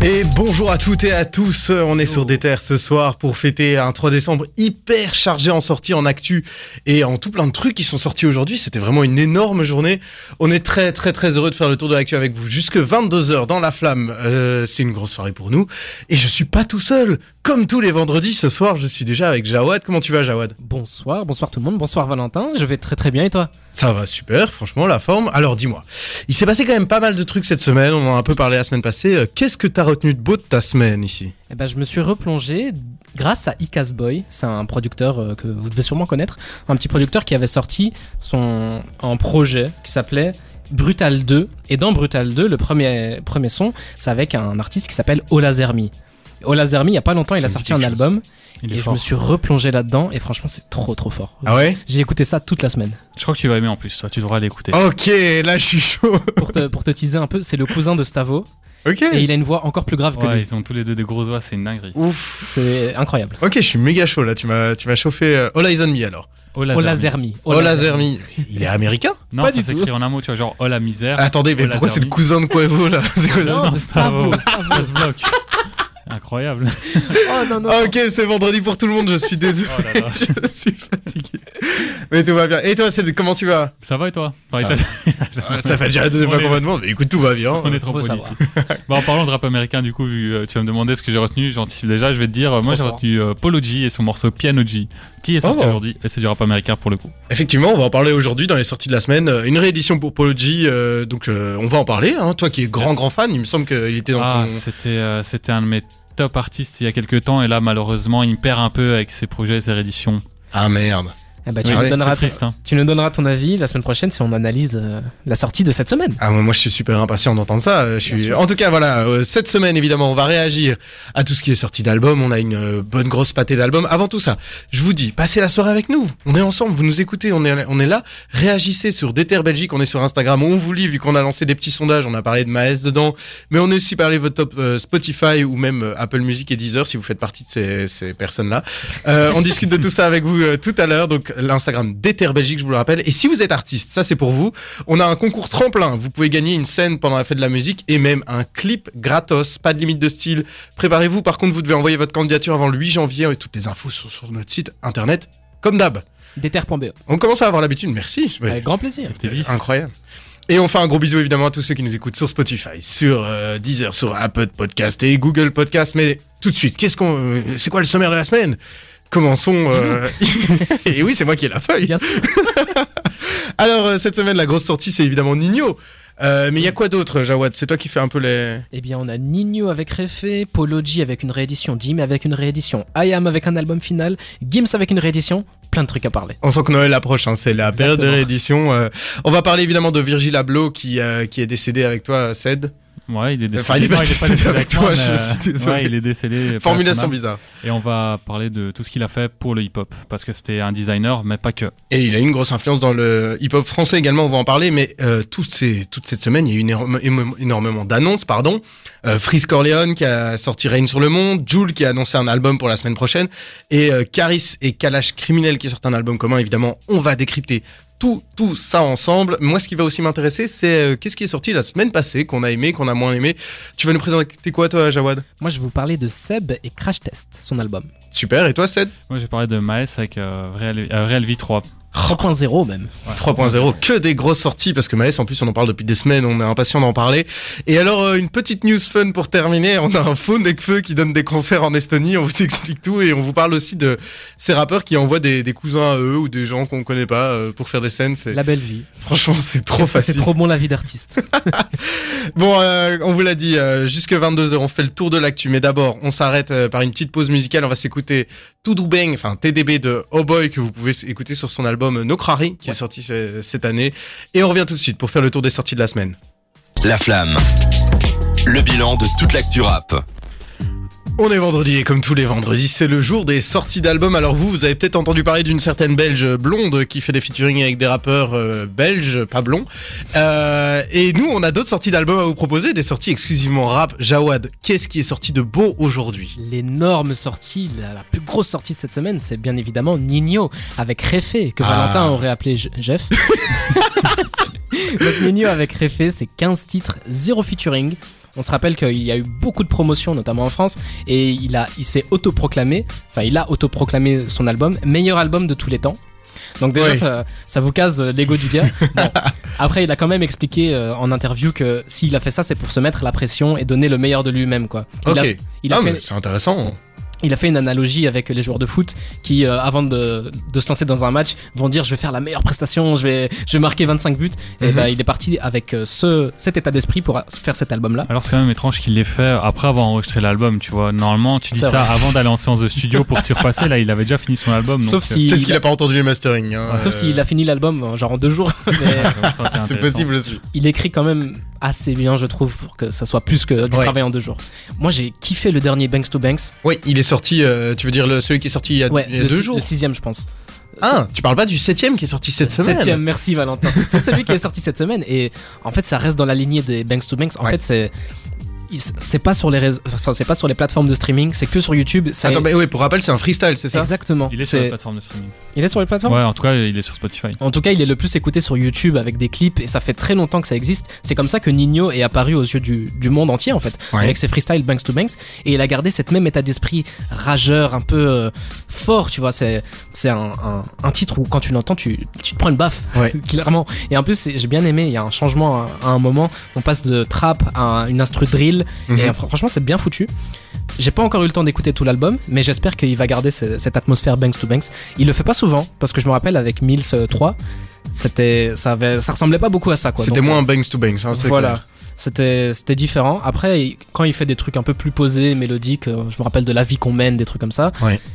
Et bonjour à toutes et à tous, on est sur des terres ce soir pour fêter un 3 décembre hyper chargé en sorties, en actu et en tout plein de trucs qui sont sortis aujourd'hui. C'était vraiment une énorme journée. On est très très très heureux de faire le tour de l'actu avec vous jusque 22h dans la flamme. Euh, c'est une grosse soirée pour nous et je suis pas tout seul. Comme tous les vendredis ce soir, je suis déjà avec Jawad. Comment tu vas Jawad? Bonsoir, bonsoir tout le monde, bonsoir Valentin, je vais très très bien et toi? Ça va super, franchement la forme. Alors dis-moi, il s'est passé quand même pas mal de trucs cette semaine, on en a un peu parlé la semaine passée. Euh, Qu'est-ce que t'as retenu de beau de ta semaine ici Eh ben je me suis replongé grâce à Icas Boy, c'est un producteur euh, que vous devez sûrement connaître, un petit producteur qui avait sorti son un projet qui s'appelait Brutal 2 et dans Brutal 2 le premier premier son c'est avec un artiste qui s'appelle Ola Zermi. Ola Zermi il y a pas longtemps il a sorti un album Il et je fort. me suis replongé là-dedans et franchement c'est trop trop fort. Ah ouais? J'ai écouté ça toute la semaine. Je crois que tu vas aimer en plus, toi, tu devras l'écouter. Ok, là je suis chaud. Pour te, pour te teaser un peu, c'est le cousin de Stavo Ok. et il a une voix encore plus grave que Ouais, lui. ils ont tous les deux des grosses voix, c'est une dinguerie. Ouf. C'est incroyable. Ok, je suis méga chaud là. Tu m'as, tu m'as chauffé. Euh, All Eyes on Me alors. Ola Ola Zermi. Zermi. Ola Zermi. Il est américain? Non, Pas ça du tout. s'écrit en un mot, tu vois, genre Ola misère. Attendez, mais Ola pourquoi c'est le Zermi. cousin de Quavo là? C'est quoi ça? Non. Stavo, Ça se bloque. Incroyable. Oh non, non. Ok, c'est vendredi pour tout le monde. Je suis désolé. Oh là là. je suis fatigué. Mais tout va bien. Et toi, c'est comment tu vas? Ça va et toi? Enfin, Ça Ah, fait déjà la deuxième fois qu'on me demande. Mais écoute, tout va bien. On est trop ici. bon, en parlant de rap américain, du coup, vu, euh, tu vas me demander ce que j'ai retenu, j'anticipe déjà, je vais te dire, euh, moi j'ai retenu euh, Polo G et son morceau Piano G, qui est sorti Oh. aujourd'hui, et c'est du rap américain pour le coup. Effectivement, on va en parler aujourd'hui dans les sorties de la semaine. Euh, Une réédition pour Polo G. euh, donc, euh, on va en parler. Hein. Toi qui es grand, grand fan, il me semble qu'il était dans Ah, ton. c'était euh, c'était un de mes top artistes il y a quelques temps, et là, malheureusement, il me perd un peu avec ses projets et ses rééditions. Ah merde. Eh ben, tu, nous donneras triste, hein. tu nous donneras ton avis la semaine prochaine si on analyse euh, la sortie de cette semaine. Ah moi, je suis super impatient d'entendre ça. Euh, Je suis. En tout cas voilà, euh, cette semaine évidemment on va réagir à tout ce qui est sorti d'album. On a une euh, bonne grosse pâtée d'albums. Avant tout ça, je vous dis, passez la soirée avec nous. On est ensemble, vous nous écoutez, on est on est là. Réagissez sur Déter Belgique, on est sur Instagram, on vous lit vu qu'on a lancé des petits sondages. On a parlé de Maes dedans, mais on a aussi parlé de votre top Spotify ou même Apple Music et Deezer si vous faites partie de ces, ces personnes là. Euh, on discute de tout ça avec vous tout à l'heure. Donc l'Instagram Déter Belgique, je vous le rappelle. Et si vous êtes artiste, ça c'est pour vous. On a un concours tremplin. Vous pouvez gagner une scène pendant la fête de la musique et même un clip gratos. Pas de limite de style. Préparez-vous. Par contre, vous devez envoyer votre candidature avant le 8 janvier et toutes les infos sont sur notre site internet. Comme d'hab. Déter.be. On commence à avoir l'habitude. Merci. Ouais. Avec grand plaisir. Incroyable. Et on fait un gros bisou évidemment à tous ceux qui nous écoutent sur Spotify, sur euh, Deezer, sur Apple Podcast et Google Podcast. Mais tout de suite, qu'est-ce qu'on, euh, c'est quoi le sommaire de la semaine? Commençons. euh, et oui, c'est moi qui ai la feuille. Bien sûr. Alors euh, cette semaine, la grosse sortie, c'est évidemment Nino. Euh, mais il y a quoi d'autre, Jawad? C'est toi qui fais un peu les. Eh bien, on a Nino avec Refé, Polo G avec une réédition, Jim avec une réédition, I Am avec un album final, Gims avec une réédition, plein de trucs à parler. On sent que Noël approche, hein, c'est la période de Exactement. réédition. euh. on va parler évidemment de Virgil Abloh qui, euh, qui est décédé avec toi, Ced. Ouais, il est décédé. Enfin, il est pas Non, décédé avec toi, je suis désolé. Ouais, il est décédé. Formulation bizarre. Et on va parler de tout ce qu'il a fait pour le hip-hop, parce que c'était un designer, mais pas que. Et il a une grosse influence dans le hip-hop français également, on va en parler, mais euh, toutes ces, toute cette semaine, il y a eu énorme- énormément d'annonces, pardon. Euh, Freeze Corleone qui a sorti Reign sur le monde, Jules qui a annoncé un album pour la semaine prochaine, et euh, Caris et Kalash Criminel qui sortent un album commun, évidemment, on va décrypter tout, tout ça ensemble. Moi, ce qui va aussi m'intéresser, c'est euh, qu'est-ce qui est sorti la semaine passée, qu'on a aimé, qu'on a moins aimé? Tu vas nous présenter quoi, toi, Jawad? Moi, je vais vous parler de Seb et Crash Test, son album. Super, et toi, Ced Moi, j'ai parlé de Maes avec euh, Real, euh, Real V 3. 3.0 même. 3.0, que des grosses sorties parce que Maës en plus on en parle depuis des semaines, on est impatient d'en parler. Et alors euh, une petite news fun pour terminer, on a un phone Nekfeu qui donne des concerts en Estonie, on vous explique tout et on vous parle aussi de ces rappeurs qui envoient des, des cousins à eux ou des gens qu'on connaît pas euh, pour faire des scènes. C'est La belle vie. franchement c'est trop facile. C'est trop bon la vie d'artiste. Bon, euh, on vous l'a dit, euh, jusque 22h, on fait le tour de l'actu. Mais d'abord, on s'arrête par une petite pause musicale. On va s'écouter Todo Bang, enfin TDB de Oh Boy, que vous pouvez écouter sur son album Nokrari, qui est sorti ce- cette année. Et on revient tout de suite pour faire le tour des sorties de la semaine. La Flamme. Le bilan de toute l'actu rap. On est vendredi et comme tous les vendredis, c'est le jour des sorties d'albums. Alors vous, vous avez peut-être entendu parler d'une certaine belge blonde qui fait des featuring avec des rappeurs euh, belges, pas blonds. Euh, et nous, on a d'autres sorties d'albums à vous proposer, des sorties exclusivement rap. Jawad, qu'est-ce qui est sorti de beau aujourd'hui? L'énorme sortie, la, la plus grosse sortie de cette semaine, c'est bien évidemment Nino avec Réfé, que Ah. Valentin aurait appelé Je- Jeff. Nino avec Réfé, c'est 15 titres, 0 featuring. On se rappelle qu'il y a eu beaucoup de promotions, notamment en France, et il, a, il s'est autoproclamé, enfin il a autoproclamé son album, meilleur album de tous les temps. Donc déjà, ça, ça vous case euh, l'ego du gars. Bon. Après, il a quand même expliqué euh, en interview que s'il a fait ça, c'est pour se mettre la pression et donner le meilleur de lui-même, quoi. Il Ok. ah, fait- c'est intéressant. Il a fait une analogie avec les joueurs de foot qui, euh, avant de, de se lancer dans un match, vont dire je vais faire la meilleure prestation, je vais, je vais marquer 25 buts. Et Mhm. ben, il est parti avec euh, ce, cet état d'esprit pour faire cet album-là. Alors c'est quand même étrange qu'il l'ait fait après avoir enregistré l'album, tu vois. Normalement, tu dis ça vrai. avant d'aller en séance de studio pour te repasser. Là, il avait déjà fini son album. Sauf donc, si- Peut-être il qu'il a- a pas entendu les masterings. hein. Sauf Euh, s'il a fini l'album euh, genre en deux jours. Euh, C'est possible aussi. il écrit quand même assez bien, je trouve, pour que ça soit plus que du Ouais. travail en deux jours. Moi, j'ai kiffé le dernier Banks to Banks. Oui, il est sorti. euh, tu veux dire le, celui qui est sorti il y a, Ouais, il y a le, deux si- jours le sixième, je pense. Ah, tu parles pas du septième qui est sorti cette semaine Septième, merci Valentin. c'est celui qui est sorti cette semaine et en fait ça reste dans la lignée des Banks to Banks. En Ouais. fait c'est c'est pas sur les réseaux, enfin c'est pas sur les plateformes de streaming, c'est que sur YouTube. Ça Attends, mais oui, pour rappel, c'est un freestyle, c'est ça? Exactement. Il est sur C'est- la plateforme de streaming. il est sur les plateformes? Ouais, en tout cas, il est sur Spotify. En tout cas, il est le plus écouté sur YouTube avec des clips et ça fait très longtemps que ça existe. C'est comme ça que Nino est apparu aux yeux du, du monde entier en fait, Ouais. avec ses freestyles Banks to Banks et il a gardé cette même état d'esprit rageur, un peu euh, fort, tu vois. C'est c'est un, un, un titre où quand tu l'entends, tu, tu te prends une baffe, Ouais. clairement. Et en plus, j'ai bien aimé. Il y a un changement à, à un moment. On passe de trap à une instru drill Mhm. et fr- franchement, c'est bien foutu. J'ai pas encore eu le temps d'écouter tout l'album, mais j'espère qu'il va garder ce- cette atmosphère Banks to Banks. Il le fait pas souvent, parce que je me rappelle avec Mills euh, 3, c'était, ça, avait, ça ressemblait pas beaucoup à ça. C'était moins banks to banks. Hein, Voilà. clair. C'était, c'était différent. Après, quand il fait des trucs un peu plus posés, mélodiques, euh, je me rappelle de la vie qu'on mène, des trucs comme ça.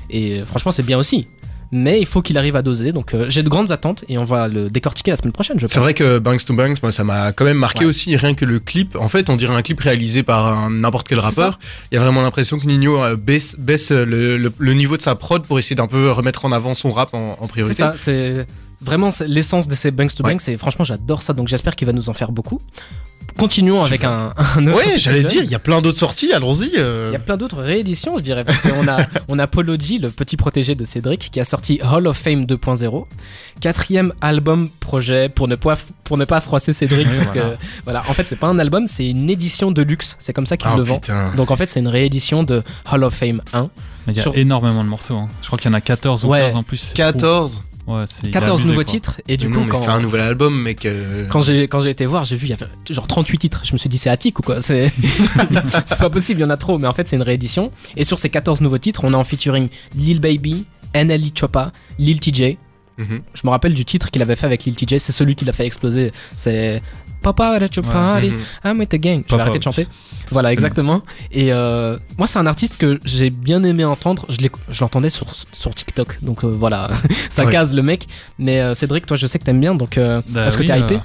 Et euh, franchement, c'est bien aussi. Mais il faut qu'il arrive à doser. Donc, euh, j'ai de grandes attentes et on va le décortiquer la semaine prochaine, je pense. C'est vrai que Banks to Banks, moi, ça m'a quand même marqué Ouais. aussi, rien que le clip. En fait, on dirait un clip réalisé par n'importe quel C'est rappeur. Il y a vraiment l'impression que Nino euh, baisse, baisse le, le- le niveau de sa prod pour essayer d'un peu remettre en avant son rap en, en C'est priorité. ça, c'est vraiment c'est l'essence de ces Banks to Ouais. Banks. Et franchement, j'adore ça. Donc, j'espère qu'il va nous en faire beaucoup. Continuons avec un, un autre. Ouais, j'allais dire, il y a plein d'autres sorties, allons-y. euh. Il y a plein d'autres rééditions, je dirais, parce qu'on a, on a Polo G, le petit protégé de Cédric, qui a sorti Hall of Fame 2.0, quatrième album projet pour ne pas, pour ne pas froisser Cédric, Oui, parce voilà. que voilà, en fait, c'est pas un album, c'est une édition de luxe, c'est comme ça qu'il Ah, le vend. putain. Donc en fait, c'est une réédition de Hall of Fame 1. Mais il y a Sur- énormément de morceaux. hein. Je crois qu'il y en a 14 ou Ouais. 15 en plus. c'est 14. trop. Ouais, c'est- il a 14 bah, abusé, nouveaux quoi. titres, et du Mais coup, non, mais quand, fais un nouvel album, mec. euh, quand j'ai quand j'ai été voir, j'ai vu il y avait genre 38 titres. Je me suis dit c'est attique ou quoi? C'est c'est pas possible, il y en a trop. Mais en fait c'est une réédition. Et sur ces 14 nouveaux titres, on a en featuring Lil Baby, NLE Choppa, Lil TJ. mhm. Je me rappelle du titre qu'il avait fait avec Lil TJ. C'est celui qui l'a fait exploser. C'est Papa your party, Mhm. I'm with the gang. Je vais arrêter de chanter. Voilà, exactement. Et euh, moi, c'est un artiste que j'ai bien aimé entendre. Je l'entendais sur, sur TikTok. Donc euh, voilà, ça Ouais. case le mec. Mais euh, Cédric, toi, je sais que t'aimes bien. Donc Bah est-ce que t'es hypé?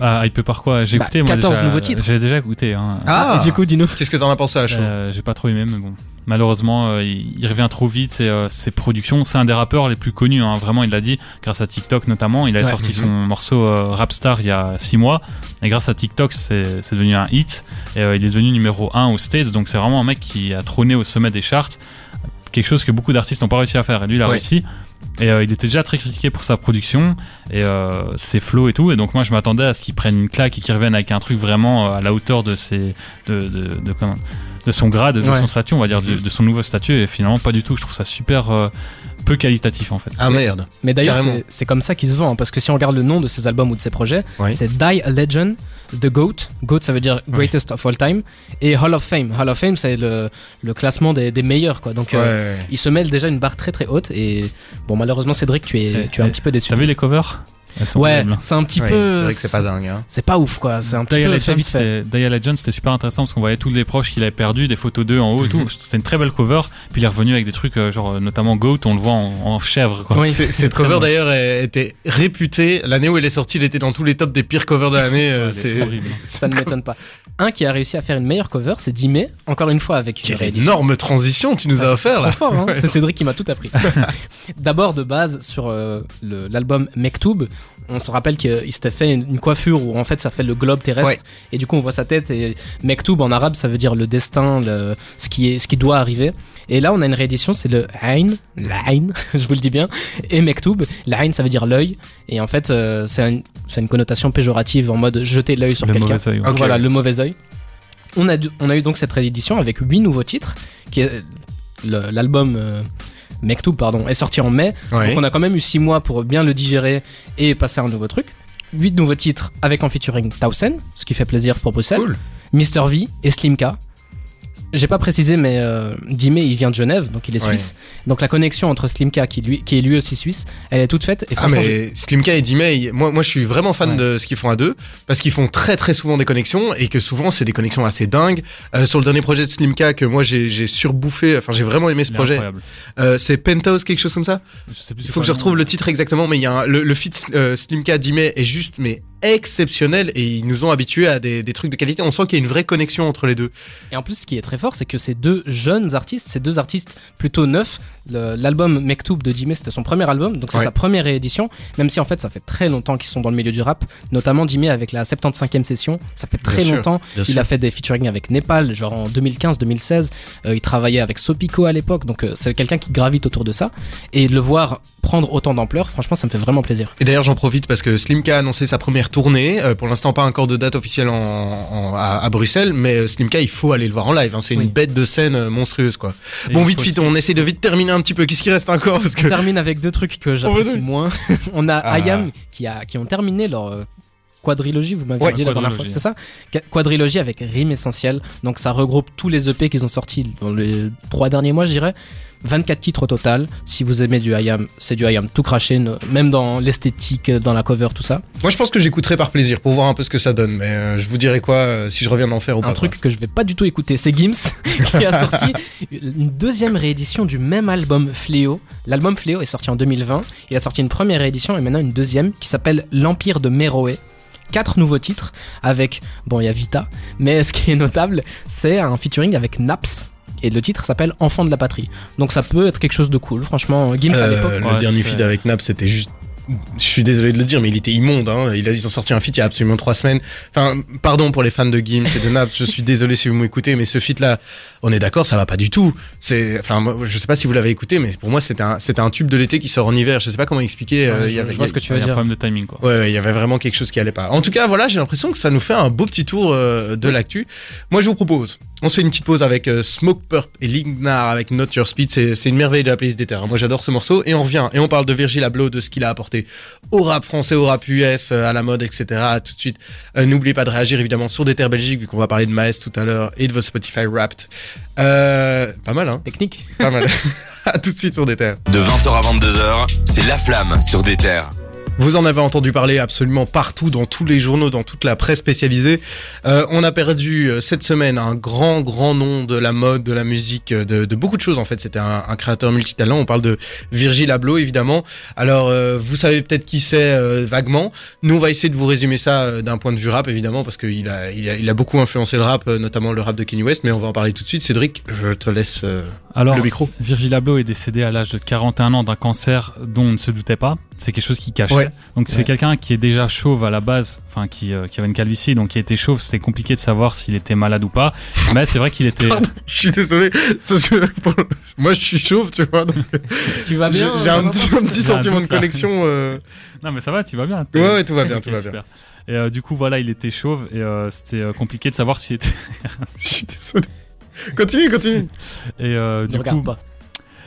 Ah, hypé par quoi J'ai Bah, écouté moi 14 déjà. nouveaux titres. J'ai déjà écouté. Hein. Ah, Et du coup, dis-nous. qu'est-ce que t'en as pensé à chaud Euh, j'ai pas trop aimé, mais bon. Malheureusement, euh, il, il revient trop vite et euh, ses productions. C'est un des rappeurs les plus connus, hein, vraiment, il l'a dit, grâce à TikTok notamment. Il a Ouais. sorti Mhm. son morceau euh, Rapstar il y a 6 mois. Et grâce à TikTok, c'est c'est devenu un hit. Et euh, il est devenu numéro 1 aux States. Donc c'est vraiment un mec qui a trôné au sommet des charts. Quelque chose que beaucoup d'artistes n'ont pas réussi à faire. Et lui, il a Ouais. réussi. Et euh, il était déjà très critiqué pour sa production et euh, ses flows et tout. Et donc moi, je m'attendais à ce qu'il prenne une claque et qu'il revienne avec un truc vraiment euh, à la hauteur de ses de de, de, comment- de son grade, de Ouais. son statut, on va dire, de, de son nouveau statut. Et finalement, pas du tout. Je trouve ça super peu qualitatif en fait. Ah merde. Mais d'ailleurs, c'est- comme ça qu'il se vend, hein, parce que si on regarde le nom de ses albums ou de ses projets, c'est Die a Legend, The GOAT, GOAT ça veut dire Greatest of All Time, et Hall of Fame. Hall of Fame, c'est le, le classement des, des meilleurs, quoi. Donc, euh, Ouais. il se met déjà une barre très très haute, et bon, malheureusement, Cédric, tu es, Eh, tu es un petit peu déçu. T'as vu les covers? Ouais, c'est un petit Ouais, peu. C'est vrai que c'est pas dingue. Hein. C'est pas ouf, quoi. C'est un petit peu fait Legends, vite fait. c'était- Dial Legends, c'était super intéressant parce qu'on voyait tous les proches qu'il avait perdus, des photos d'eux en haut et tout. Mhm. C'était une très belle cover. Puis il est revenu avec des trucs, euh, genre notamment Goat, on le voit en, en chèvre. Quoi. Oui. Cette cover bon. d'ailleurs était réputée. L'année où elle est sortie, elle était dans tous les tops des pires covers de l'année. euh, c'est horrible. Ça ne m'étonne pas. Un qui a réussi à faire une meilleure cover, c'est Dime, encore une fois avec une Quelle énorme transition tu nous as offert là. Fort, hein. c'est Cédric qui m'a tout appris. D'abord, de base, sur euh, l'album Mektoub, on se rappelle qu'il s'était fait une, une coiffure où en fait ça fait le globe terrestre, Ouais. et du coup on voit sa tête, et Mektoub en arabe ça veut dire le destin, le, ce, qui est, ce qui doit arriver. Et là on a une réédition, c'est le Ain, l'Ain, je vous le dis bien, et Mektoub. L'Ain ça veut dire l'œil, et en fait euh, c'est un- c'est une connotation péjorative en mode jeter l'œil sur Le quelqu'un. mauvais œil, ouais. Ok. Voilà, le mauvais œil. On a, on a eu donc cette réédition avec huit nouveaux titres, qui est le- l'album euh, Mektoub, pardon, est sorti en mai. Ouais. Donc on a quand même eu six mois pour bien le digérer et passer à un nouveau truc. Huit nouveaux titres avec en featuring Tausen, ce qui fait plaisir pour Bruxelles, Cool. Mr V et Slimka. J'ai pas précisé, mais euh, Dime, il vient de Genève, donc il est Ouais. suisse. Donc la connexion entre Slimka, qui, lui, qui est lui aussi suisse, elle est toute faite. Et Ah mais Slimka et Dimei, moi moi je suis vraiment fan Ouais. de ce qu'ils font à deux parce qu'ils font très très souvent des connexions et que souvent c'est des connexions assez dingues. Euh, sur le dernier projet de Slimka que moi j'ai surbouffé, enfin j'ai vraiment aimé ce projet. Euh, c'est Penthouse quelque chose comme ça? Je sais plus Il faut que je retrouve le titre exactement, mais il y a un- le, le feat euh, Slimka Dimei est juste mais exceptionnel et ils nous ont habitués à des, des trucs de qualité. On sent qu'il y a une vraie connexion entre les deux. Et en plus, ce qui est très fort, c'est que ces deux jeunes artistes, ces deux artistes plutôt neufs, l'album Mektoub de Dime, c'était son premier album, donc c'est Ouais. sa première réédition, même si en fait ça fait très longtemps qu'ils sont dans le milieu du rap, notamment Dime avec la 75e session, ça fait très Bien sûr, longtemps. Il a fait des featuring avec Népal, genre en 2015-2016, Euh, il travaillait avec Sopico à l'époque, donc euh, c'est quelqu'un qui gravite autour de ça, et le voir prendre autant d'ampleur, franchement ça me fait vraiment plaisir. Et d'ailleurs, j'en profite parce que Slimka a annoncé sa première tournée. Euh, pour l'instant, pas encore de date officielle en, en- à, à Bruxelles, mais euh, Slimka, il faut aller le voir en live. hein. C'est Oui. une bête de scène euh, monstrueuse, quoi. Et bon, vite, vite, on essaie de vite terminer un petit peu. Qu'est-ce qui reste encore parce que... On termine avec deux trucs que j'apprécie moins. On a Ah. Ayam qui, a, qui ont terminé leur quadrilogie, vous m'avez Ouais, dit la dernière fois, c'est ça? Qua- Quadrilogie avec Rime Essentiel. Donc ça regroupe tous les EP qu'ils ont sortis dans les trois derniers mois, je dirais. 24 titres au total. Si vous aimez du Ayam, c'est du Ayam tout craché, même dans l'esthétique, dans la cover, tout ça. Moi, je pense que j'écouterai par plaisir pour voir un peu ce que ça donne. Mais euh, je vous dirai quoi euh, si je reviens d'en faire ou pas. Un truc que je vais pas du tout écouter, c'est Gims qui a sorti une deuxième réédition du même album Fléau. L'album Fléau est sorti en 2020. Il a sorti une première réédition et maintenant une deuxième qui s'appelle L'Empire de Meroé. Quatre nouveaux titres avec, bon, il y a Vita, mais ce qui est notable, c'est un featuring avec Naps. Et le titre s'appelle Enfant de la patrie. Donc ça peut être quelque chose de cool. Franchement, Gims à Euh, l'époque. le Ouais, dernier feed avec Nap, c'était juste. Je suis désolé de le dire, mais il était immonde. Hein. Il a, ils ont sorti un feat il y a absolument trois semaines. Enfin, pardon pour les fans de Gims et de Nap. je suis désolé si vous m'écoutez, mais ce feat là, on est d'accord, ça va pas du tout. C'est, enfin, je sais pas si vous l'avez écouté, mais pour moi, c'était un, c'était un tube de l'été qui sort en hiver. Je sais pas comment expliquer. euh, Ouais, il y je- avait- je vois ce que tu veux a un dire. problème de timing, quoi. Ouais, ouais, il y avait vraiment quelque chose qui allait pas. En tout cas, voilà, j'ai l'impression que ça nous fait un beau petit tour euh, de l'actu. Moi, je vous propose, on se fait une petite pause avec euh, Smoke Purp et Lignar avec Not Your Speed. C'est, c'est une merveille de la playlist des terres. Moi, j'adore ce morceau. Et on revient et on parle de Virgil Abloh, de ce qu'il a apporté au rap français, au rap US, euh, à la mode, etc. Tout de suite. Euh, n'oubliez pas de réagir évidemment sur des terres Belgique, vu qu'on va parler de Maes tout à l'heure et de vos Spotify Wrapped. Euh, pas mal, hein Technique. Pas mal. à tout de suite sur des terres. De 20h à 22h, c'est La Flamme sur des terres. Vous en avez entendu parler absolument partout, dans tous les journaux, dans toute la presse spécialisée. Euh, on a perdu euh, cette semaine un grand, grand nom de la mode, de la musique, euh, de, de beaucoup de choses en fait. C'était un, un créateur multitalent. On parle de Virgil Abloh évidemment. Alors euh, vous savez peut-être qui c'est euh, vaguement. Nous on va essayer de vous résumer ça euh, d'un point de vue rap évidemment parce qu'il a, il a, il a beaucoup influencé le rap, notamment le rap de Kanye West. Mais on va en parler tout de suite. Cédric, je te laisse Alors, le micro. Virgil Abloh est décédé à l'âge de 41 ans d'un cancer dont on ne se doutait pas. C'est quelque chose qui cachait. Ouais. Donc c'est Ouais. quelqu'un qui est déjà chauve à la base, enfin qui, euh, qui avait une calvitie, donc qui était chauve. C'était compliqué de savoir s'il était malade ou pas. Mais c'est vrai qu'il était. Pardon, je suis désolé parce que pour- moi je suis chauve, tu vois. donc Tu vas bien j'ai un petit, un sentiment de connexion. euh, Non mais ça va, tu vas bien. Ouais, ouais, tout va bien, tout va bien. Et euh, du coup voilà, il était chauve et euh, c'était euh, compliqué de savoir s'il était. Je suis désolé. Continue, continue. Et euh, Ne du regarde coup, pas.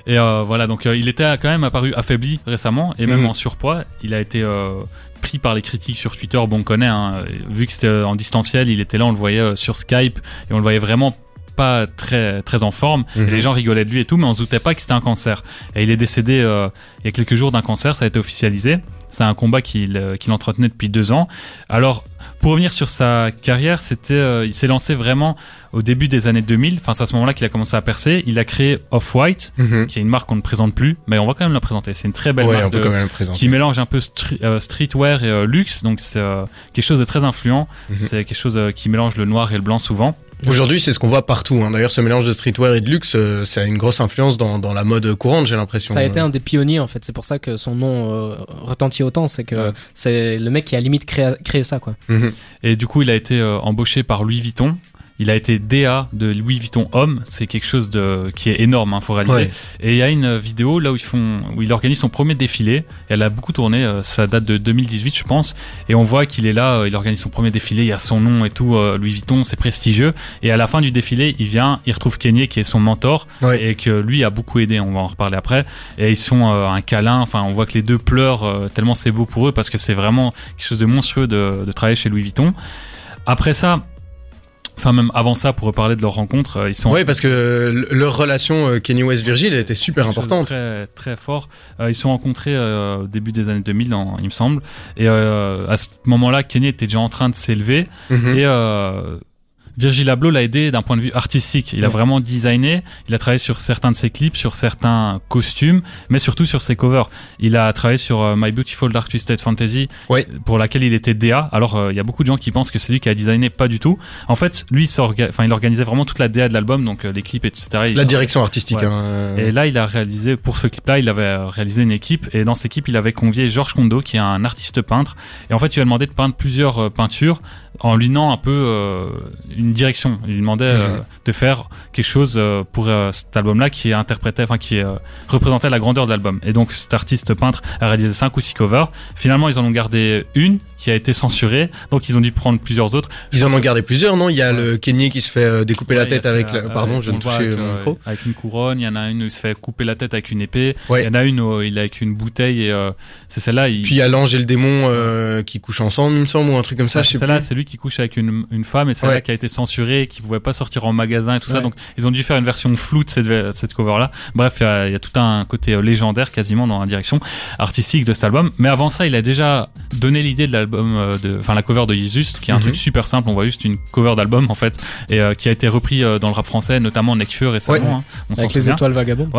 Et euh, voilà, donc euh, il était quand même apparu affaibli récemment et même Mhm. en surpoids. Il a été euh, pris par les critiques sur Twitter. Bon, on connaît, hein, vu que c'était en distanciel, il était là, on le voyait euh, sur Skype et on le voyait vraiment pas très très en forme. Mhm. Et les gens rigolaient de lui et tout, mais on se doutait pas que c'était un cancer. Et il est décédé euh, il y a quelques jours d'un cancer, ça a été officialisé. C'est un combat qu'il euh, qu'il entretenait depuis deux ans. Alors, pour revenir sur sa carrière, c'était, euh, il s'est lancé vraiment au début des années 2000. Enfin, c'est à ce moment-là qu'il a commencé à percer. Il a créé Off-White, Mhm. qui est une marque qu'on ne présente plus, mais on va quand même la présenter. C'est une très belle Ouais, marque on peut de- quand même le présenter. qui mélange un peu euh, streetwear et euh, luxe. Donc, c'est euh, quelque chose de très influent. Mhm. C'est quelque chose qui mélange le noir et le blanc souvent. Aujourd'hui, c'est ce qu'on voit partout. hein. D'ailleurs, ce mélange de streetwear et de luxe, euh, ça a une grosse influence dans, dans la mode courante, j'ai l'impression. Ça a été un des pionniers en fait, c'est pour ça que son nom euh, retentit autant, c'est que Ouais. c'est le mec qui a limite créé, créé ça quoi. Mhm. Et du coup, il a été euh, embauché par Louis Vuitton. Il a été DA de Louis Vuitton Homme. C'est quelque chose de qui est énorme, hein, faut réaliser. Ouais. Et il y a une vidéo là où ils font, où il organise son premier défilé. Elle a beaucoup tourné. euh, ça date de 2018, je pense. Et on voit qu'il est là. euh, il organise son premier défilé. Il y a son nom et tout. euh, Louis Vuitton, c'est prestigieux. Et à la fin du défilé, il vient, il retrouve Kenny qui est son mentor Ouais. et que lui a beaucoup aidé. On va en reparler après. Et ils sont un câlin. Enfin, on voit que les deux pleurent tellement c'est beau pour eux parce que c'est vraiment quelque chose de monstrueux de, de travailler chez Louis Vuitton. Après ça, enfin même avant ça, pour reparler de leur rencontre, euh, ils sont Ouais, parce que euh, leur relation euh, Kenny West Virgil était super importante. Très, très fort. Ils se sont rencontrés au début des années 2000, en- il me semble. Et à ce moment-là, Kenny était déjà en train de s'élever. Mhm. Et euh, Virgil Abloh l'a aidé d'un point de vue artistique. Il a vraiment designé. Il a travaillé sur certains de ses clips, sur certains costumes, mais surtout sur ses covers. Il a travaillé sur euh, My Beautiful Dark Twisted Fantasy, Ouais. pour laquelle il était DA. Alors euh, il y a beaucoup de gens qui pensent que c'est lui qui a designé, pas du tout. En fait, lui, il, enfin, il organisait vraiment toute la DA de l'album, donc euh, les clips, etc. Il- La direction artistique. Ouais. hein. et là, il a réalisé, pour ce clip-là, il avait réalisé une équipe. Et dans cette équipe, il avait convié Georges Kondo, qui est un artiste peintre. Et en fait, il lui a demandé de peindre plusieurs peintures en lui donnant un peu euh, une direction. Il lui demandait euh, Mhm. de faire quelque chose euh, pour euh, cet album-là qui interprétait, enfin, qui représentait la grandeur de l'album. Et donc, cet artiste peintre a réalisé cinq ou six covers. Finalement, ils en ont gardé une qui a été censurée. Donc, ils ont dû prendre plusieurs autres. Ils en ont gardé plusieurs, non? Il y a le Kenny qui se fait découper la Ouais, tête avec. la- Pardon, je toucher avec, mon micro. Avec une couronne, il y en a une où il se fait couper la tête avec une épée. Ouais. Il y en a une où il est avec une bouteille et euh, c'est celle-là. Il... Puis il y a l'ange et le démon euh, qui couchent ensemble, il me semble, ou un truc comme ça. Ouais, je sais celle-là, c'est lui qui couche avec une, une femme et celle-là qui a été censurée, qui pouvait pas sortir en magasin et tout ça. Ouais. Donc ils ont dû faire une version floue de cette, cette cover-là. Bref, il y, a, il y a tout un côté euh, légendaire quasiment dans la direction artistique de cet album. Mais avant ça, il a déjà donné l'idée de l'album, euh, de, enfin la cover de Jesus, qui est un Mhm. truc super simple. On voit juste une cover d'album en fait, et euh, qui a été repris euh, dans le rap français, notamment Nekfeu récemment. Ouais. hein. on Avec les étoiles vagabondes.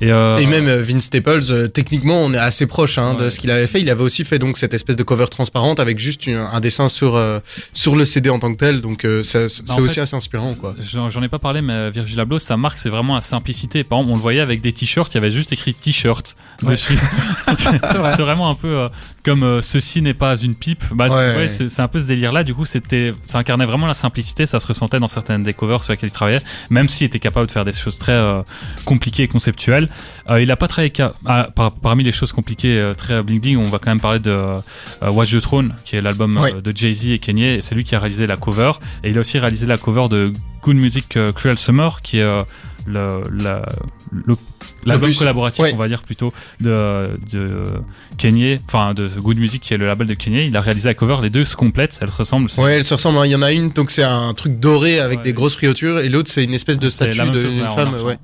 Et, euh, Et même euh, Vince Staples, euh, techniquement, on est assez proche hein, de Ouais. ce qu'il avait fait. Il avait aussi fait donc cette espèce de cover transparente avec juste une- un dessin sur euh, sur le CD en tant que tel. Donc euh, ça- c'est Bah, aussi fait- assez inspirant, quoi. J'en ai pas parlé, mais Virgil Abloh, sa marque, c'est vraiment la simplicité. Par exemple, on le voyait avec des t-shirts, il y avait juste écrit t-shirt Ouais. dessus. c'est vraiment un peu euh, comme euh, ceci n'est pas une pipe. Bah, c'est- Ouais. ouais, c'est c'est un peu ce délire-là. Du coup, c'était, ça incarnait vraiment la simplicité. Ça se ressentait dans certaines des covers sur lesquelles il travaillait, même s'il était capable de faire des choses très euh, compliquées et conceptuelles. Euh, il a pas travaillé ah, par- parmi les choses compliquées, très bling bling. On va quand même parler de Watch the Throne, qui est l'album Ouais. de Jay Z et Kanye. Et c'est lui qui a réalisé la cover. Et il a aussi réalisé la cover de Good Music Cruel Summer, qui est le, la, le- l'album collaboratif, ouais. on va dire plutôt, de, de Kanye, enfin de Good Music, qui est le label de Kanye. Il a réalisé la cover, les deux se complètent, elles se ressemblent. c'est- Ouais, elles se ressemblent. hein. Il y en a une, donc c'est un truc doré avec Ouais. des grosses friotures, et l'autre c'est une espèce de statue d'une femme, ouais,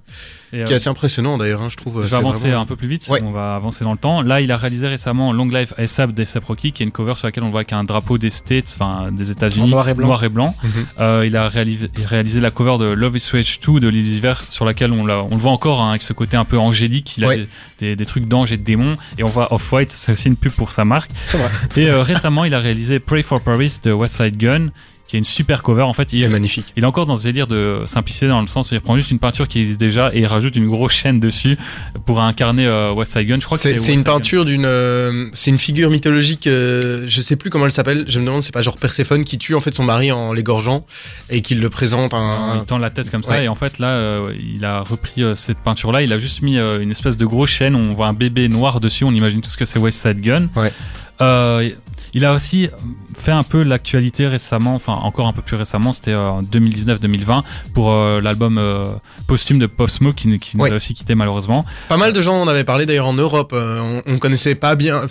Et, qui est euh, assez impressionnant d'ailleurs. Hein, je trouve. je c'est vais avancer vraiment- un peu plus vite, Ouais. on va avancer dans le temps. Là, il a réalisé récemment Long Life ASAP d'ASAP Rocky, qui est une cover sur laquelle on voit avec un drapeau des States, enfin des États-Unis, noir et blanc. Mhm. Euh, il a réalisé, réalisé la cover de Love is Strange 2 de Lily Ver, sur laquelle on, le voit encore hein, avec ce côté un peu angélique. Il a Ouais. des, des- des trucs d'anges et de démons. Et on voit Off-White, c'est aussi une pub pour sa marque. C'est vrai. Et euh, récemment, il a réalisé Pray for Paris de West Side Gun, qui est une super cover. En fait, Il est magnifique. il est encore dans ce délire de simplicité dans le sens où il prend juste une peinture qui existe déjà et il rajoute une grosse chaîne dessus pour incarner euh, West Side Gun. Je crois que C'est c'est c'est une peinture d'une, euh, c'est une figure mythologique. euh, je sais plus comment elle s'appelle. Je me demande, c'est pas genre Perséphone qui tue en fait son mari en l'égorgeant et qui le présente un. Il tend la tête comme ça Ouais. et en fait là euh, il a repris euh, cette peinture là il a juste mis une espèce de grosse chaîne on voit un bébé noir dessus on imagine tout ce que c'est West Side Gun Ouais. Euh, il a aussi fait un peu l'actualité récemment enfin encore un peu plus récemment c'était euh, en 2019-2020 pour euh, l'album euh, posthume de Pop Smoke qui, qui nous Ouais. a aussi quitté malheureusement Pas mal de gens en avaient parlé d'ailleurs en Europe. euh, on, on connaissait pas bien.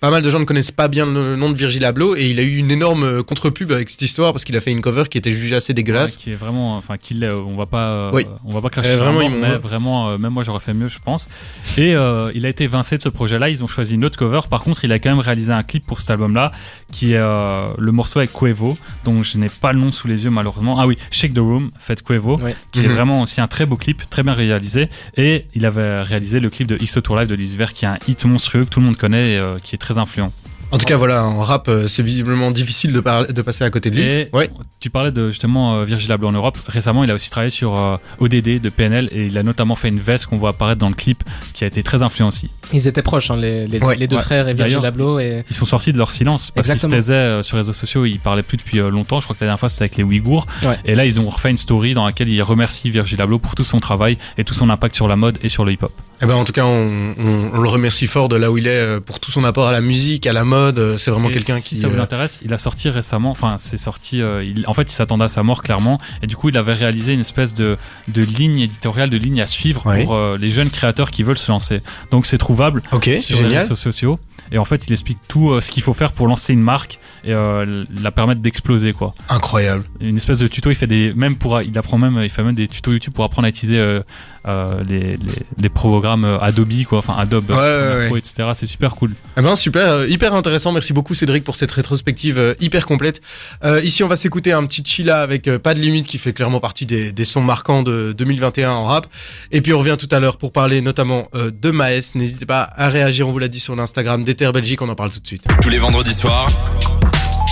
Pas mal de gens ne connaissent pas bien le nom de Virgil Abloh et il a eu une énorme euh, contre-pub avec cette histoire parce qu'il a fait une cover qui était jugée assez dégueulasse. Ouais, qui est vraiment, enfin, qui l'est, on va pas, euh, Oui. on va pas cracher Euh, vraiment, mort, mais vraiment, euh, même moi j'aurais fait mieux, je pense. Et euh, il a été évincé de ce projet-là. Ils ont choisi une autre cover. Par contre, il a quand même réalisé un clip pour cet album-là, qui est euh, le morceau avec Quavo, dont je n'ai pas le nom sous les yeux malheureusement. Ah oui, Shake the Room, fait Quavo, Ouais. qui est Mhm. vraiment aussi un très beau clip, très bien réalisé. Et il avait réalisé le clip de X Tour Live de Lucifer, qui est un hit monstrueux que tout le monde connaît et euh, qui est très influent. En tout cas, voilà, en rap, euh, c'est visiblement difficile de, passer à côté de lui. Et Ouais. tu parlais de justement euh, Virgil Abloh en Europe. Récemment, il a aussi travaillé sur euh, ODD de PNL et il a notamment fait une veste qu'on voit apparaître dans le clip qui a été très influencé. Ils étaient proches, hein, les, les, Ouais, les deux ouais. frères et Virgil Abloh. Et... Ils sont sortis de leur silence parce qu'ils se taisaient euh, sur les réseaux sociaux. Ils parlaient plus depuis euh, longtemps. Je crois que la dernière fois c'était avec les Ouïghours. Ouais. Et là, ils ont refait une story dans laquelle ils remercient Virgil Abloh pour tout son travail et tout son impact sur la mode et sur le hip-hop. Eh ben, en tout cas, on, on- on le remercie fort de là où il est euh, pour tout son apport à la musique, à la mode. euh, C'est vraiment quelqu'un si qui. ça vous euh, intéresse, il a sorti récemment, enfin c'est sorti, euh, il- en fait il s'attendait à sa mort clairement, et du coup il avait réalisé une espèce de, de ligne éditoriale, de ligne à suivre Ouais. pour euh, les jeunes créateurs qui veulent se lancer. Donc c'est trouvable Ok, sur les réseaux sociaux, et en fait il explique tout ce qu'il faut faire pour lancer une marque et la permettre d'exploser quoi. Incroyable. Une espèce de tuto, il fait des, même pour, il apprend même, il fait même des tutos YouTube pour apprendre à utiliser les, les, les programmes euh, Adobe quoi, enfin Adobe, Ouais, Premiere ouais, Pro, ouais. etc. C'est super cool. Eh ben super, euh, hyper intéressant. Merci beaucoup Cédric pour cette rétrospective euh, hyper complète. Euh, ici, on va s'écouter un petit Chilla avec Pas de limite qui fait clairement partie des, des sons marquants de 2021 en rap. Et puis on revient tout à l'heure pour parler notamment euh, de Maes. N'hésitez pas à réagir, on vous l'a dit sur l'Instagram d'Ether Belgique, on en parle tout de suite. Tous les vendredis soirs,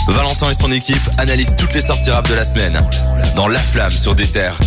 Valentin et son équipe analysent toutes les sorties rap de la semaine dans La Flamme sur des terres.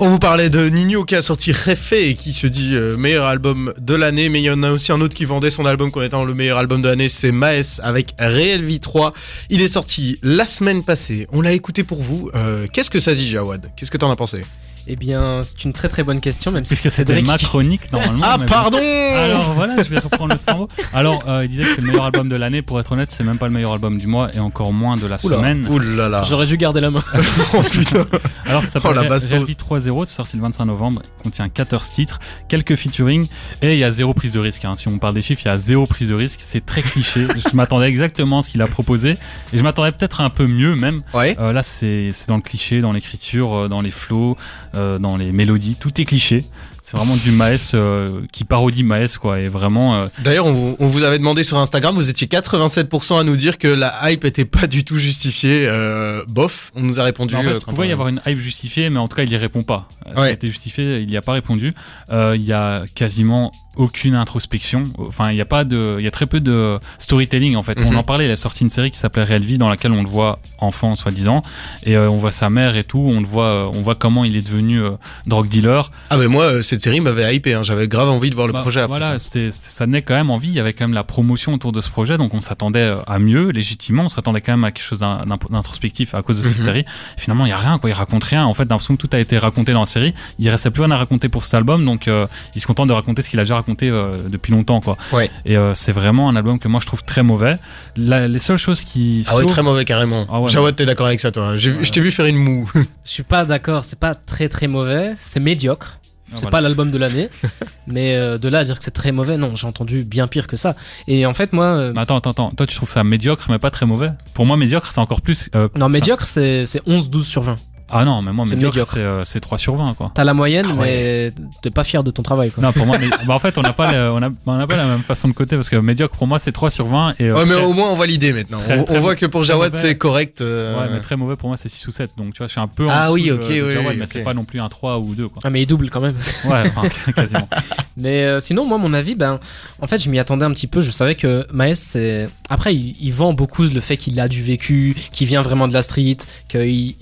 On vous parlait de Nino qui a sorti Refait et qui se dit euh, meilleur album de l'année, mais il y en a aussi un autre qui vendait son album comme étant le meilleur album de l'année, c'est Maes avec Réel Vie 3. Il est sorti la semaine passée, on l'a écouté pour vous. Euh, Qu'est-ce que ça dit Jawad? Qu'est-ce que t'en as pensé? Eh bien, c'est une très très bonne question, même si Puisque c'était Cédric- ma chronique normalement. Ah mais bon. pardon Alors voilà, je vais reprendre le flambeau. Alors, euh, il disait que c'est le meilleur album de l'année. Pour être honnête, c'est même pas le meilleur album du mois et encore moins de la Oula. semaine. Ouh là là J'aurais dû garder la main. Oh putain Alors, ça Oh, la s'appelle bastos. Reality 3.0, c'est sorti le 25 novembre. Il contient 14 titres, quelques featuring et il y a zéro prise de risque. hein. Si on parle des chiffres, il y a zéro prise de risque. C'est très cliché. je m'attendais exactement à ce qu'il a proposé et je m'attendais peut-être un peu mieux même. Ouais Euh, là, c'est dans le cliché, dans l'écriture, euh, dans les flows, euh, dans les mélodies. Tout est cliché. C'est vraiment du Maes euh, qui parodie Maes, quoi. Et vraiment, euh, D'ailleurs, on, vous- on vous avait demandé sur Instagram, vous étiez 87% à nous dire que la hype était pas du tout justifiée. Euh, bof, on nous a répondu. En fait, il pouvait y avoir une hype justifiée, mais en tout cas, il y répond pas. Euh, Ça a Ouais. été justifié, il n'y a pas répondu. Il y a quasiment aucune introspection. Enfin, il y a pas de, il y a très peu de storytelling en fait. Mhm. On en parlait. Il a sorti une série qui s'appelait Real Vie, dans laquelle on le voit enfant, soi-disant, et euh, on voit sa mère et tout. On le voit, euh, on voit comment il est devenu euh, drug dealer. Ah ben moi, euh, cette série m'avait hypé, hein. j'avais grave envie de voir le Bah, projet après voilà, ça. naît quand même envie. Il y avait quand même la promotion autour de ce projet, donc on s'attendait à mieux, légitimement. On s'attendait quand même à quelque chose d'in- d'in- d'introspectif à cause de cette Mhm. série. Finalement, il y a rien, quoi. Il raconte rien. En fait, l'impression que tout a été raconté dans la série. Il restait plus rien à raconter pour cet album, donc il se contente de raconter ce qu'il a déjà raconté euh, depuis longtemps, quoi. Ouais. Et euh, c'est vraiment un album que moi je trouve très mauvais. La- les seules choses qui Ah ouais, très mauvais carrément. Ah ouais, Jawad, t'es d'accord avec ça toi hein. Je t'ai vu faire une moue. Je suis pas d'accord, c'est pas très très mauvais, c'est médiocre. C'est Voilà. pas l'album de l'année, mais euh, de là à dire que c'est très mauvais, non, j'ai entendu bien pire que ça. Et en fait, moi, euh, attends, attends, attends. Toi, tu trouves ça médiocre, mais pas très mauvais? Pour moi, médiocre, c'est encore plus. euh, non, médiocre, c'est c'est 11-12 sur 20. Ah non, mais moi, médiocre, c'est euh, c'est 3 sur 20, quoi. T'as la moyenne, Ah mais t'es pas fier de ton travail, quoi. Non, pour moi, mais, bah, en fait, on n'a pas, la- on a, on n'a pas la même façon de côté parce que médiocre pour moi c'est 3 sur 20 et euh, ouais mais très- au moins on voit l'idée maintenant. très- on, très on voit que pour Jawad c'est correct. euh, ouais, mais très mauvais pour moi c'est 6 ou 7 donc tu vois, je suis un peu en Ah oui, de- ok, de oui, Jawad, oui, mais ok. c'est pas non plus un 3 ou 2 quoi. Ah, mais il double quand même. Ouais, enfin, quasiment. Mais euh, sinon, moi, mon avis, ben, en fait, je m'y attendais un petit peu. Je savais que Maes, c'est. Après, il, il vend beaucoup le fait qu'il a du vécu, qu'il vient vraiment de la street, qu'il il,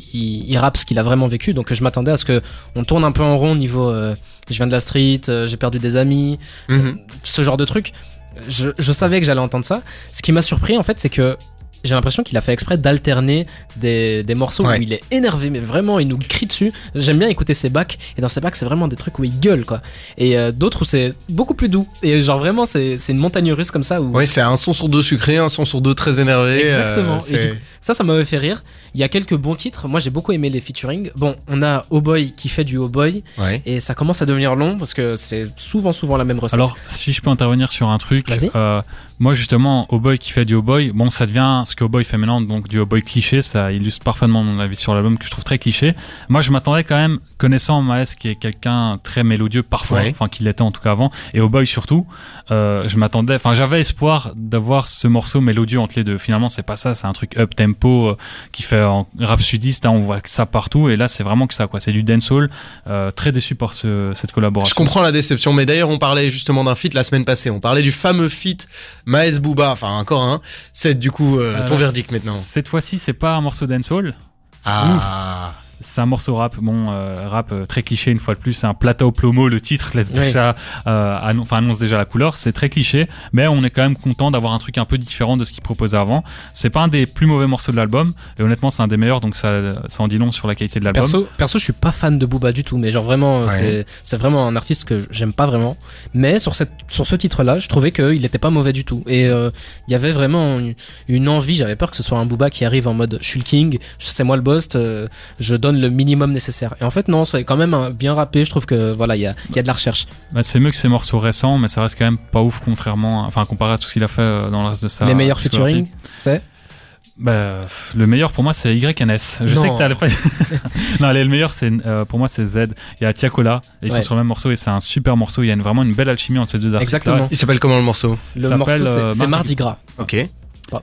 il rappe ce qu'il a vraiment vécu. Donc, je m'attendais à ce que on tourne un peu en rond au niveau. euh, je viens de la street, euh, j'ai perdu des amis, mhm. ce genre de truc. Je, je savais que j'allais entendre ça. Ce qui m'a surpris, en fait, c'est que j'ai l'impression qu'il a fait exprès d'alterner des, des morceaux Ouais. où il est énervé, mais vraiment, il nous crie dessus. J'aime bien écouter ses bacs, et dans ses bacs, c'est vraiment des trucs où il gueule, quoi. Et euh, d'autres où c'est beaucoup plus doux. Et genre, vraiment, c'est une montagne russe comme ça où. Ouais, c'est un son sur deux sucré, un son sur deux très énervé. Exactement. euh, Et ça, ça m'avait fait rire. Il y a quelques bons titres. Moi, j'ai beaucoup aimé les featuring. Bon, on a Oh Boy qui fait du Oh Boy Ouais. et ça commence à devenir long parce que c'est souvent, souvent la même recette. Alors, si je peux intervenir sur un truc, Vas-y. euh, moi justement, Oh Boy qui fait du Oh Boy, bon, ça devient ce que Oh Boy fait maintenant, donc du Oh Boy cliché, ça illustre parfaitement mon avis sur l'album que je trouve très cliché. Moi, je m'attendais quand même, connaissant Maes qui est quelqu'un très mélodieux parfois, Ouais. enfin qui l'était en tout cas avant, et Oh Boy surtout, euh, je m'attendais, enfin j'avais espoir d'avoir ce morceau mélodieux entre les deux. Finalement, c'est pas ça, c'est un truc up tempo euh, qui fait en rap sudiste, hein, on voit que ça partout, et là c'est vraiment que ça, quoi. C'est du dancehall. Euh, très déçu par ce- cette collaboration. Je comprends la déception, mais d'ailleurs on parlait justement d'un feat la semaine passée. On parlait du fameux feat Maes Booba, enfin encore un. C'est du coup euh, ton Euh, verdict maintenant. Cette fois-ci, c'est pas un morceau dancehall, Ah. C'est un morceau rap. Bon, euh, rap euh, très cliché une fois de plus. C'est un plateau plomo. Le titre laisse Oui. déjà, euh, annon- annonce déjà la couleur. C'est très cliché, mais on est quand même content d'avoir un truc un peu différent de ce qu'il proposait avant. C'est pas un des plus mauvais morceaux de l'album, et honnêtement, c'est un des meilleurs, donc ça, ça en dit long sur la qualité de l'album. Perso, perso, je suis pas fan de Booba du tout, mais genre vraiment, Ouais. c'est, vraiment un artiste que j'aime pas vraiment. Mais sur cette, sur ce titre-là, je trouvais qu'il était pas mauvais du tout. Et euh, il y avait vraiment une, une envie. J'avais peur que ce soit un Booba qui arrive en mode je suis le king, c'est moi le boss, euh, je donne le minimum nécessaire. Et en fait, non, c'est quand même un- bien rappé. Je trouve que voilà, il y a, il y a de la recherche. Bah, c'est mieux que ses morceaux récents, mais ça reste quand même pas ouf contrairement, à- enfin comparé à tout ce qu'il a fait euh, dans le reste de sa. Les meilleurs featuring, c'est? Bah, le meilleur pour moi c'est YNS. Je Non. sais que t'allais pas. non, allez, le meilleur c'est euh, pour moi c'est Z. Il y a Tiakola et ils Ouais. sont sur le même morceau et c'est un super morceau. Il y a une- vraiment une belle alchimie entre ces deux artistes. exactement. Il s'appelle comment le morceau? Le s'appelle, morceau, c'est, euh, Mardi Gras. Ok.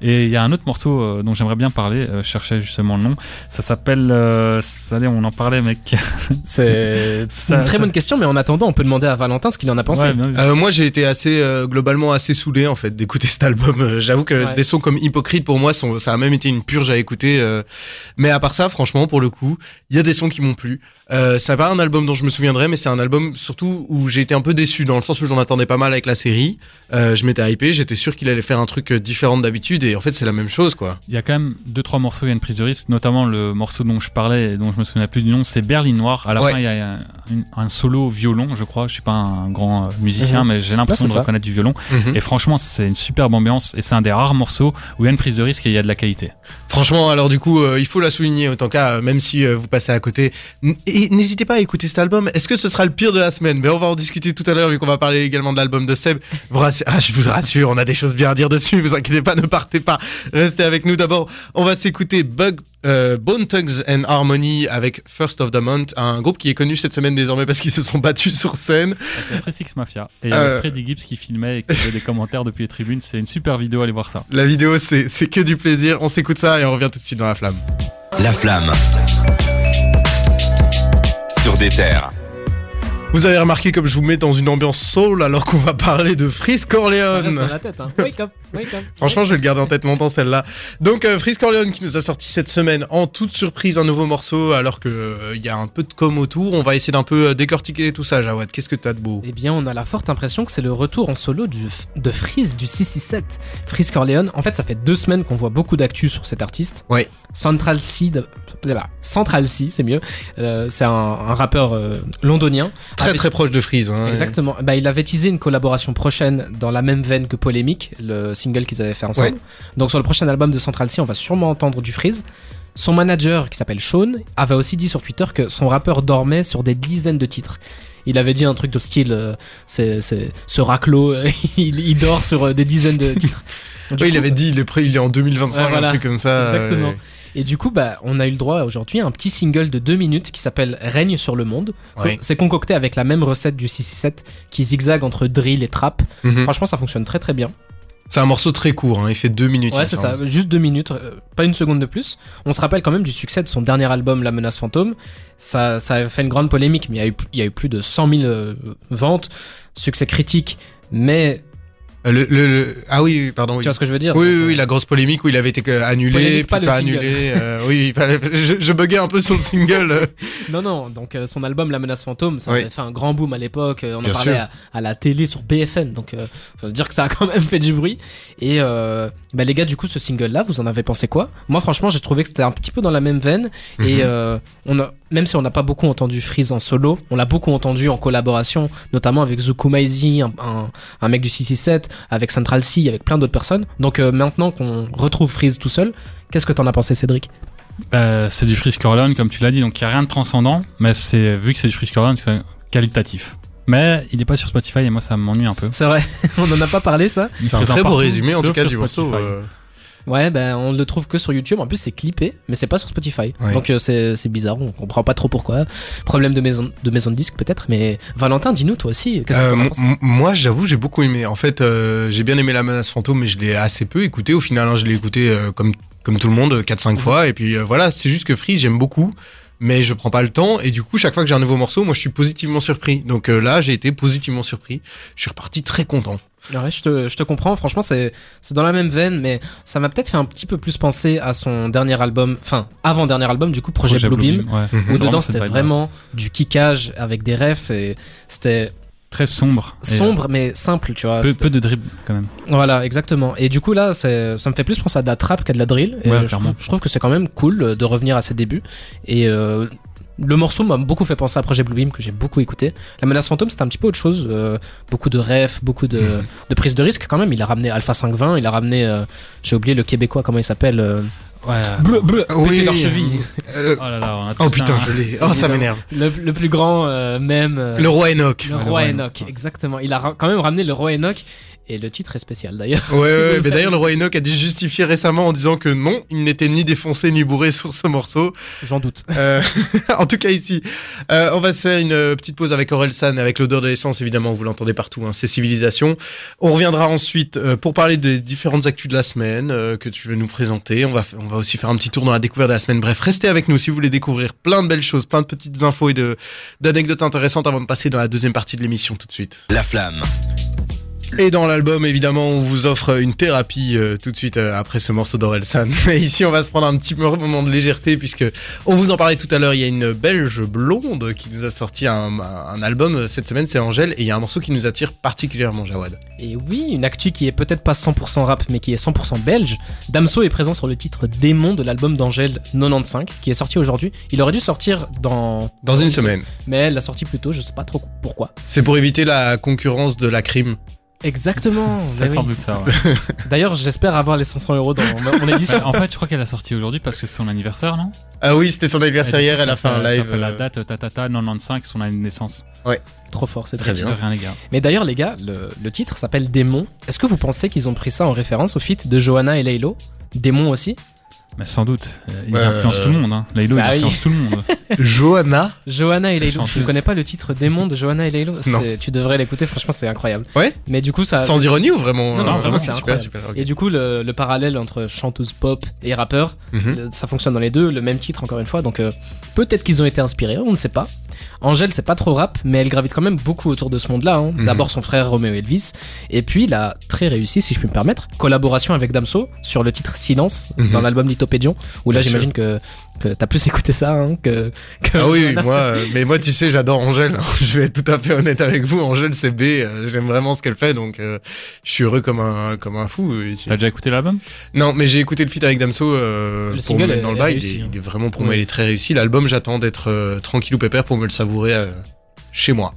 Et il y a un autre morceau euh, dont j'aimerais bien parler. euh, je cherchais justement le nom. Ça s'appelle. euh, allez, on en parlait, mec. C'est Ça- une très ça- bonne question, mais en attendant, on peut demander à Valentin ce qu'il en a pensé. Ouais. Euh, moi j'ai été assez euh, globalement assez saoulé en fait d'écouter cet album. J'avoue que Ouais. des sons comme Hypocrite pour moi sont, ça a même été une purge à écouter. euh. Mais à part ça, franchement pour le coup, il y a des sons qui m'ont plu. Euh, c'est pas un album dont je me souviendrai, mais c'est un album surtout où j'ai été un peu déçu dans le sens où j'en attendais pas mal avec la série. Euh, je m'étais hypé, j'étais sûr qu'il allait faire un truc différent d'habitude et en fait c'est la même chose quoi. Il y a quand même deux trois morceaux, il y a une prise de risque, notamment le morceau dont je parlais et dont je me souviens plus du nom, c'est Berlin Noir. À la Ouais. fin, il y a un, solo violon, je crois. Je suis pas un grand euh, musicien, Mhm. mais j'ai l'impression de ça. reconnaître du violon. Mhm. Et franchement, c'est une superbe ambiance et c'est un des rares morceaux où il y a une prise de risque et il y a de la qualité. Franchement, alors du coup, euh, il faut la souligner autant cas, euh, même si euh, vous passez à côté. N'hésitez pas à écouter cet album. Est-ce que ce sera le pire de la semaine? Mais on va en discuter tout à l'heure vu qu'on va parler également de l'album de Seb. Vous ah, je vous rassure, on a des choses bien à dire dessus. Vous inquiétez pas, ne partez pas. Restez avec nous. D'abord, on va s'écouter Bug. euh, Bone Thugs and Harmony avec First of the Month, un groupe qui est connu cette semaine désormais parce qu'ils se sont battus sur scène. Avec la 36 Mafia. Et Euh. Freddy Gibbs qui filmait et qui faisait des commentaires depuis les tribunes. C'est une super vidéo, allez voir ça. La vidéo, c'est c'est que du plaisir. On s'écoute ça et on revient tout de suite dans la flamme. La flamme. Sur des terres. Vous avez remarqué comme je vous mets dans une ambiance soul alors qu'on va parler de reste Corleone. dans la tête, hein. Wake up, Franchement, je vais le garder en tête longtemps celle-là. Donc euh, Freeze Corleone qui nous a sorti cette semaine en toute surprise un nouveau morceau alors que euh, il y a un peu de com autour. On va essayer d'un peu euh, décortiquer tout ça, Jawad. Qu'est-ce que t'as de beau? Eh bien, on a la forte impression que c'est le retour en solo du, de Freeze du 667. Freeze Corleone. En fait, ça fait deux semaines qu'on voit beaucoup d'actu sur cet artiste. Ouais. Central C, de-. Central C, c'est mieux. Euh, c'est un, un rappeur euh, londonien. Très très proche de Freeze. Hein. Exactement. Bah, il avait teasé une collaboration prochaine dans la même veine que Polémique, le single qu'ils avaient fait ensemble. Ouais. Donc sur le prochain album de Central C, on va sûrement entendre du Freeze. Son manager, qui s'appelle Sean, avait aussi dit sur Twitter que son rappeur dormait sur des dizaines de titres. Il avait dit un truc de style, euh, c'est, c'est, ce raclo, euh, il, il dort sur euh, des dizaines de titres. Oui, il coup, avait dit il est prêt, il est en 2025, Ouais, voilà. un truc comme ça. Exactement. euh, Et du coup, bah, on a eu le droit aujourd'hui à un petit single de deux minutes qui s'appelle Règne sur le monde. Ouais. C'est concocté avec la même recette du 667 qui zigzague entre drill et trap. mhm. Franchement, ça fonctionne très très bien. C'est un morceau très court, hein. il fait deux minutes. Ouais, c'est ça, juste deux minutes, euh, pas une seconde de plus. On se rappelle quand même du succès de son dernier album, La Menace Fantôme. Ça, ça a fait une grande polémique, mais il y a eu, il y a eu plus de 100 000 euh, ventes, succès critique, mais Le, le, le- Ah oui, pardon. Oui. tu vois ce que je veux dire Oui, oui, oui, euh, la grosse polémique où il avait été annulé, Polémique, puis pas annulé. euh, oui, pas- je, je buguais un peu sur le single. euh. Non, non, donc euh, son album La Menace Fantôme, ça Oui. avait fait un grand boom à l'époque. euh, on Bien en parlait à, à la télé sur BFM, donc euh, ça veut dire que ça a quand même fait du bruit. Et euh, Bah les gars, du coup, ce single-là, vous en avez pensé quoi? Moi, franchement, j'ai trouvé que c'était un petit peu dans la même veine. Et Mhm. euh, on a, même si on n'a pas beaucoup entendu Freeze en solo, on l'a beaucoup entendu en collaboration, notamment avec Zuku Maizi, un, un, un mec du 667, avec Central C, avec plein d'autres personnes. Donc euh, maintenant qu'on retrouve Freeze tout seul, qu'est-ce que t'en as pensé, Cédric? Euh, c'est du Frisk Orleans, comme tu l'as dit, donc il n'y a rien de transcendant, mais c'est vu que c'est du Frisk Orleans, c'est qualitatif. Mais il n'est pas sur Spotify et moi ça m'ennuie un peu. C'est vrai, on en a pas parlé ça C'est un très beau résumé en tout cas du morceau. Euh. Ouais, ben on le trouve que sur YouTube. En plus, c'est clippé, mais c'est pas sur Spotify. Ouais. Donc euh, c'est c'est bizarre. On comprend pas trop pourquoi. Problème de maison de maison de disque peut-être. Mais Valentin, dis-nous toi aussi. Que Euh, moi, j'avoue, j'ai beaucoup aimé. En fait, euh, j'ai bien aimé la menace fantôme, mais je l'ai assez peu écouté. Au final, hein, je l'ai écouté euh, comme comme tout le monde, 4-5 Mhm. fois. Et puis euh, voilà, c'est juste que Freeze, j'aime beaucoup, mais je prends pas le temps. Et du coup, chaque fois que j'ai un nouveau morceau, moi, je suis positivement surpris. Donc euh, là, j'ai été positivement surpris. Je suis reparti très content. Ouais, je te, je te comprends. Franchement, c'est c'est dans la même veine, mais ça m'a peut-être fait un petit peu plus penser à son dernier album, enfin avant dernier album, du coup Projet, Projet Bluebeam. Bluebeam, ouais. Où dedans c'était vraiment du kickage avec des refs et c'était Très sombre. Et, sombre mais simple, tu vois. euh, peu, de dribble quand même. Voilà, exactement. Et du coup là, ça me fait plus penser à de la trap qu'à de la drill. Et Ouais, je, trouve, je trouve que c'est quand même cool euh, de revenir à ses débuts. Et euh, le morceau m'a beaucoup fait penser à Projet Bluebeam que j'ai beaucoup écouté. La menace fantôme c'était un petit peu autre chose. euh, beaucoup de refs, beaucoup de, Mhm. de prise de risque quand même. Il a ramené Alpha 520, il a ramené, euh, j'ai oublié le québécois, comment il s'appelle euh, Ouais. Bleu, bleu, Oui. leur cheville. Euh, Oh là là, on a oh putain, un- je l'ai. Oh, ça m'énerve. Le, le plus grand euh, même. euh, Le roi Enoch. le roi Enoch, Enoch. exactement. Il a quand même ramené le roi Enoch. Et le titre est spécial d'ailleurs. Ouais, ouais, mais d'ailleurs, le roi Enoch a dû justifier récemment en disant que non, il n'était ni défoncé ni bourré sur ce morceau. J'en doute. Euh, en tout cas ici, euh, on va se faire une euh, petite pause avec Orelsan, avec l'odeur de l'essence évidemment, vous l'entendez partout, hein, c'est civilisation. On reviendra ensuite euh, pour parler des différentes actus de la semaine euh, que tu veux nous présenter. On va, on va aussi faire un petit tour dans la découverte de la semaine. Bref, restez avec nous si vous voulez découvrir plein de belles choses, plein de petites infos et de d'anecdotes intéressantes avant de passer dans la deuxième partie de l'émission tout de suite. La flamme. Et dans l'album, évidemment, on vous offre une thérapie euh, tout de suite euh, après ce morceau d'Orelsan. Mais ici, on va se prendre un petit moment de légèreté puisque on vous en parlait tout à l'heure. Il y a une belge blonde qui nous a sorti un, un album euh, cette semaine, c'est Angèle, et il y a un morceau qui nous attire particulièrement, Jawad. Et oui, une actu qui est peut-être pas 100% rap, mais qui est 100% belge. Damso est présent sur le titre Démon de l'album d'Angèle 95, qui est sorti aujourd'hui. Il aurait dû sortir dans. Dans une semaine. Mais elle l'a sorti plus tôt, je sais pas trop pourquoi. C'est pour éviter la concurrence de la crime. Exactement. C'est sans doute ça. ouais. D'ailleurs, j'espère avoir les 500 euros dans mon édition. en fait, je crois qu'elle a sorti aujourd'hui parce que c'est son anniversaire, non? Ah oui, c'était son anniversaire hier, elle a fait un Ça live. fait la euh, date, tatata, 95, son année de naissance. Trop fort, c'est Très très bien. Rien, les gars. Mais d'ailleurs, les gars, le, le titre s'appelle Démon. Est-ce que vous pensez qu'ils ont pris ça en référence au feat de Johanna et Laylo? Démon aussi? Mais sans doute. Euh, Ils Ouais, influencent euh, tout le monde. Hein. Laylo, bah il oui. influence tout le monde. Johanna Johanna et Laylo. Tu ne connais pas le titre Démon de Johanna et Laylo Tu devrais l'écouter, franchement, c'est incroyable. Ouais Mais du coup, ça. Sans ironie ou vraiment Non, non, euh, vraiment, c'est super, incroyable. super. Et du coup, le, le parallèle entre chanteuse pop et rappeur, Mhm. le- ça fonctionne dans les deux, le même titre encore une fois. Donc euh, peut-être qu'ils ont été inspirés, on ne sait pas. Angèle, c'est pas trop rap, mais elle gravite quand même beaucoup autour de ce monde-là. hein. Mhm. D'abord son frère Roméo Elvis, et puis il a très réussi, si je puis me permettre, collaboration avec Damso sur le titre Silence Mhm. dans l'album Lithopédion, où là j'imagine que, que t'as plus écouté ça hein, que, que Ah oui, moi, euh, mais moi, tu sais, j'adore Angèle. Je vais être tout à fait honnête avec vous. Angèle, c'est B. euh, J'aime vraiment ce qu'elle fait, donc euh, je suis heureux comme un comme un fou. T'as déjà écouté l'album? Non, mais j'ai écouté le feat avec Damso euh, Le pour single me mettre est- dans le bail. Il, réussi, est- hein. il est vraiment pour Oui. moi, il est très réussi. L'album, j'attends d'être euh, tranquille ou pépère pour me le savourer euh, chez moi.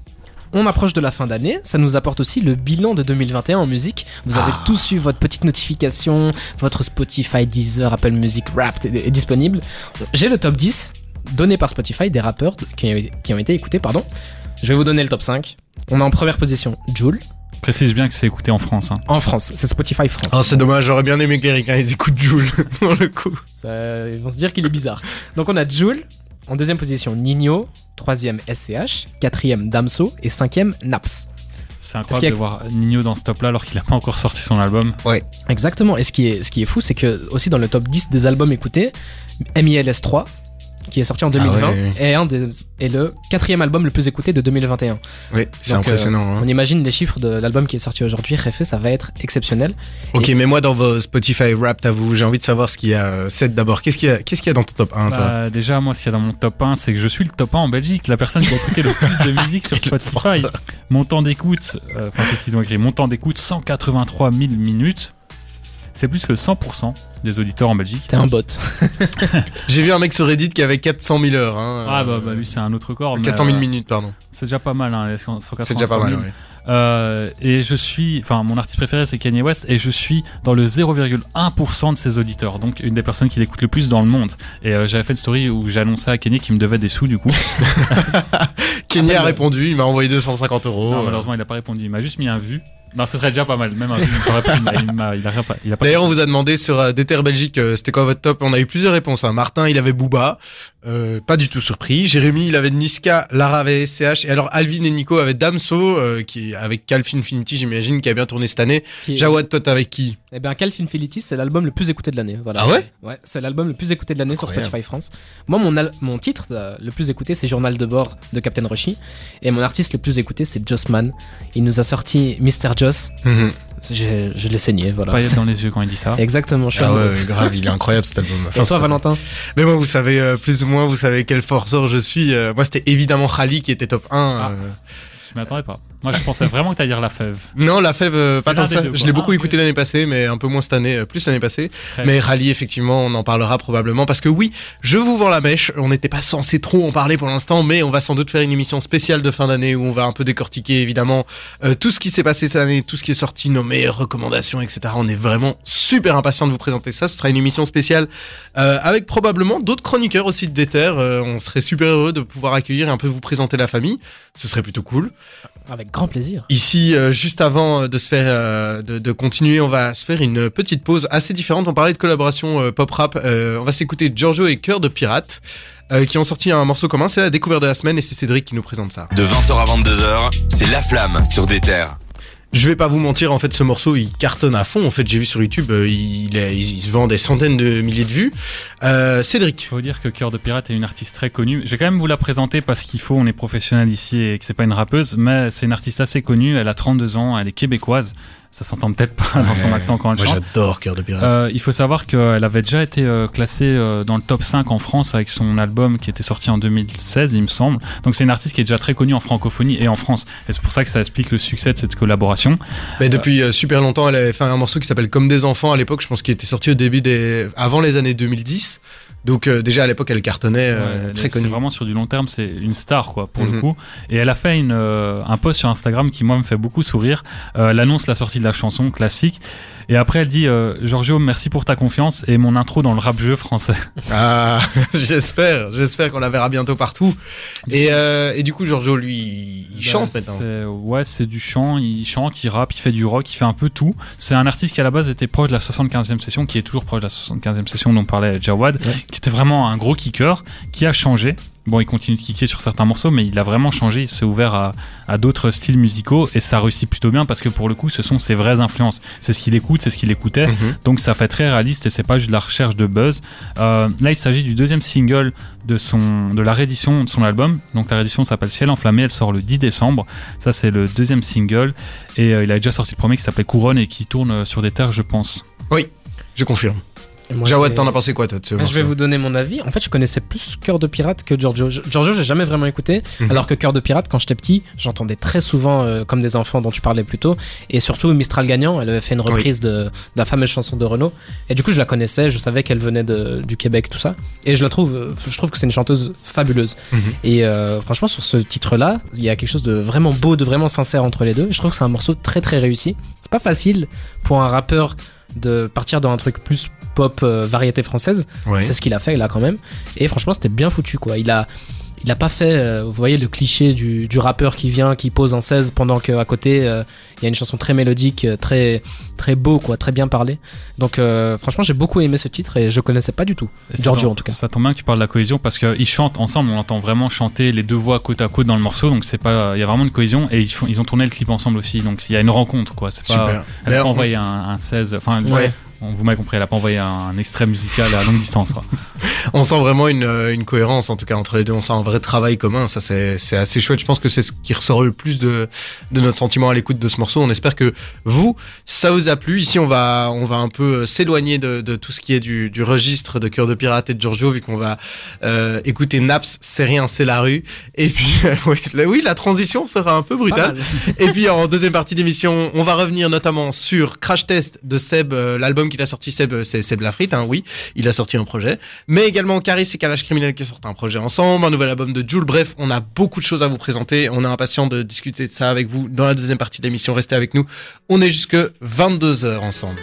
On approche de la fin d'année, ça nous apporte aussi le bilan de 2021 en musique. Vous avez Ah. tous eu votre petite notification, votre Spotify, Deezer, Apple Music, Wrapped est, est disponible. J'ai le top 10 donné par Spotify des rappeurs qui, ont- qui ont été écoutés, pardon. Je vais vous donner le top 5. On a en première position Joule, Précise bien que c'est écouté en France. Hein. en France. C'est Spotify France. Oh, c'est dommage. J'aurais bien aimé que les ricains, ils écoutent Joule pour le coup. Ça- ils vont se dire qu'il est bizarre. Donc on a Joule, en deuxième position Nino, troisième SCH, quatrième Damso et cinquième Naps. C'est incroyable a- de voir Nino dans ce top-là alors qu'il a pas encore sorti son album. Exactement. Et ce qui est, ce qui est fou, c'est que aussi dans le top 10 des albums écoutés, MILS3, qui est sorti en 2020, Ah ouais, est, un des, est le quatrième album le plus écouté de 2021. Oui, c'est Donc, impressionnant. hein. On imagine les chiffres de l'album qui est sorti aujourd'hui, Refait, ça va être exceptionnel. Ok, Et- mais moi dans vos Spotify Wrapped à vous, j'ai envie de savoir ce qu'il y a. euh, Seth d'abord, qu'est-ce qu'il y a, qu'est-ce qu'il y a dans ton top 1 toi Bah, déjà, moi, ce qu'il y a dans mon top 1, c'est que je suis le top 1 en Belgique. La personne qui a écouté le plus de musique sur Spotify. ça. Mon temps d'écoute, euh, enfin, c'est ce qu'ils ont écrit. Mon temps d'écoute, 183 000 minutes. C'est plus que 100% des auditeurs en Belgique. T'es un bot. J'ai vu un mec sur Reddit qui avait 400 000 heures. Hein, Ah bah, bah lui c'est un autre record. mais, 400 000 euh, minutes, pardon. C'est déjà pas mal, hein, les 183 C'est déjà pas mal. 000. ouais. Euh, et je suis, enfin, mon artiste préféré c'est Kanye West et je suis dans le 0,1% de ses auditeurs, donc une des personnes qui l'écoute le plus dans le monde. Et euh, j'avais fait une story où j'annonçais à Kanye qu'il me devait des sous du coup. Kenny a répondu, il m'a envoyé 250 euros. non, malheureusement il a pas répondu, il m'a juste mis un vu. Non, ce serait déjà pas mal, même un il pas D'ailleurs, on vous a demandé sur euh, Déter Belgique, euh, c'était quoi votre top? On a eu plusieurs réponses. hein. Martin, il avait Booba, euh, pas du tout surpris. Jérémy, il avait Niska, Lara avait SCH. Et alors, Alvin et Nico avaient Damso, euh, qui avec Calf Infinity, j'imagine, qui a bien tourné cette année. Qui Jawad, toi, avec qui? Eh bien, Calf Infinity, c'est l'album le plus écouté de l'année. Voilà. Ah ouais? Ouais, c'est l'album le plus écouté de l'année sur. Spotify France. Moi, mon, al- mon titre euh, le plus écouté, c'est Journal de bord de Captain Roshi. Et mon artiste le plus écouté, c'est Jossman. Il nous a sorti Mr. Joss. J'ai- Je l'ai saigné, voilà. paillettes dans les yeux quand il dit ça. Exactement, je suis Ah ouais, ouais, grave, il est incroyable cet album. Et Enfin, toi, c'est- Valentin Mais moi, vous savez, euh, plus ou moins, vous savez quel forceur je suis. Euh, moi, c'était évidemment Khali qui était top 1. Ah. euh. Je m'attendais pas. Moi, je pensais vraiment que t'allais dire la fève. Non, la fève, euh, pas tant que ça. deux, Je l'ai beaucoup Ah, écouté l'année passée, mais un peu moins cette année, euh, plus l'année passée. Très Mais Rally, effectivement, on en parlera probablement parce que oui, je vous vends la mèche. On n'était pas censé trop en parler pour l'instant, mais on va sans doute faire une émission spéciale de fin d'année où on va un peu décortiquer évidemment euh, tout ce qui s'est passé cette année, tout ce qui est sorti, nos meilleures recommandations, etc. On est vraiment super impatient de vous présenter ça. Ce sera une émission spéciale euh, avec probablement d'autres chroniqueurs aussi de Déter. Euh, on serait super heureux de pouvoir accueillir et un peu vous présenter la famille. Ce serait plutôt cool. Avec grand plaisir. Ici, euh, juste avant de se faire, euh, de, de continuer, on va se faire une petite pause assez différente. On parlait de collaboration euh, pop rap. Euh, on va s'écouter Giorgio et Cœur de Pirate, euh, qui ont sorti un morceau commun. C'est la découverte de la semaine et c'est Cédric qui nous présente ça. De 20h à 22h, c'est La Flamme sur des terres. Je vais pas vous mentir, en fait, ce morceau, il cartonne à fond. En fait, j'ai vu sur YouTube, euh, il, est- il se vend des centaines de milliers de vues. Euh, Cédric. Faut dire que Cœur de Pirate est une artiste très connue. Je vais quand même vous la présenter parce qu'il faut, on est professionnel ici et que c'est pas une rappeuse, mais c'est une artiste assez connue. Elle a 32 ans, elle est québécoise. Ça s'entend peut-être pas dans son accent quand elle Moi, chante. j'adore Cœur de Pirate. Euh, il faut savoir qu'elle avait déjà été euh, classée euh, dans le top 5 en France avec son album qui était sorti en 2016, il me semble. Donc c'est une artiste qui est déjà très connue en francophonie et en France. Et c'est pour ça que ça explique le succès de cette collaboration. Mais depuis euh, super longtemps, elle avait fait un morceau qui s'appelle Comme des enfants à l'époque. Je pense qu'il était sorti au début des, avant les années 2010. Donc euh, déjà à l'époque, elle cartonnait, euh, Ouais, très est- C'est connue. vraiment sur du long terme, c'est une star quoi pour Mhm. le coup. Et elle a fait une, euh, un post sur Instagram qui moi me fait beaucoup sourire. Euh, elle annonce la sortie de la chanson classique. Et après elle dit euh, Giorgio merci pour ta confiance et mon intro dans le rap jeu français. Ah, j'espère, j'espère qu'on la verra bientôt partout. Et, euh, et du coup, Giorgio, lui, il chante Bah, maintenant. c'est- Ouais, c'est du chant, il chante, il rappe, il fait du rock, il fait un peu tout. C'est un artiste qui à la base était proche de la 75e session, qui est toujours proche de la 75e session dont parlait Jawad, Ouais. qui était vraiment un gros kicker, qui a changé. Bon, il continue de kicker sur certains morceaux, mais il a vraiment changé, il s'est ouvert à, à d'autres styles musicaux et ça réussit plutôt bien parce que pour le coup, ce sont ses vraies influences. C'est ce qu'il écoute, c'est ce qu'il écoutait. Mhm. Donc ça fait très réaliste et c'est pas juste de la recherche de buzz. Euh, là, il s'agit du deuxième single de son de la réédition de son album. Donc la réédition s'appelle Ciel enflammé. Elle sort le 10 décembre. Ça c'est le deuxième single et euh, il a déjà sorti le premier qui s'appelait Couronne et qui tourne sur des terres, je pense. Je confirme. Jawad, t'en as pensé quoi, toi, de ce Je vais vous donner mon avis. En fait, je connaissais plus Cœur de Pirate que Giorgio. Giorgio, j'ai jamais vraiment écouté. Mhm. Alors que Cœur de Pirate, quand j'étais petit, j'entendais très souvent euh, comme des enfants dont tu parlais plus tôt. Et surtout Mistral Gagnant, elle avait fait une reprise de, de la fameuse chanson de Renault. Et du coup, je la connaissais, je savais qu'elle venait de, du Québec, tout ça. Et je la trouve, euh, je trouve que c'est une chanteuse fabuleuse. Mhm. Et euh, franchement, sur ce titre-là, il y a quelque chose de vraiment beau, de vraiment sincère entre les deux. Je trouve que c'est un morceau très très réussi. C'est pas facile pour un rappeur de partir dans un truc plus pop euh, variété française. Ouais. C'est ce qu'il a fait là quand même. Et franchement, c'était bien foutu quoi. Il a, il a pas fait, euh, vous voyez le cliché du, du rappeur qui vient, qui pose un 16 pendant qu'à côté euh, il y a une chanson très mélodique, très très beau quoi, très bien parlé. Donc euh, franchement, j'ai beaucoup aimé ce titre et je connaissais pas du tout. Giorgio tombe- en tout cas. Ça tombe bien que tu parles de la cohésion parce qu'ils chantent ensemble. On entend vraiment chanter les deux voix côte à côte dans le morceau. Donc c'est pas, il y a vraiment une cohésion et ils, font, ils ont tourné le clip ensemble aussi. Donc il y a une rencontre quoi. C'est pas. Super. Elle a envoyé un 16. Enfin, Ouais. On- vous m'avez compris. Elle a pas envoyé un, un extrait musical à longue distance quoi. On sent vraiment une, euh, une cohérence, en tout cas, entre les deux. On sent un vrai travail commun. Ça, c'est assez chouette. Je pense que c'est ce qui ressort le plus de, de notre sentiment à l'écoute de ce morceau. On espère que vous, ça vous a plu. Ici, on va, on va un peu euh, s'éloigner de, de tout ce qui est du, du registre de Cœur de Pirate et de Giorgio, vu qu'on va euh, écouter Naps, c'est rien, c'est la rue. Et puis, oui, la, oui, la transition sera un peu brutale. Et puis en deuxième partie d'émission, on va revenir notamment sur Crash Test de Seb, euh, l'album qu'il a sorti Seb, euh, c'est Seb Lafrite, hein, oui, il a sorti un projet. Mais également Caris et Kalash Criminel qui sortent un projet ensemble, un nouvel album de Jules. Bref, on a beaucoup de choses à vous présenter. On est impatient de discuter de ça avec vous dans la deuxième partie de l'émission. Restez avec nous. On est jusque 22h ensemble.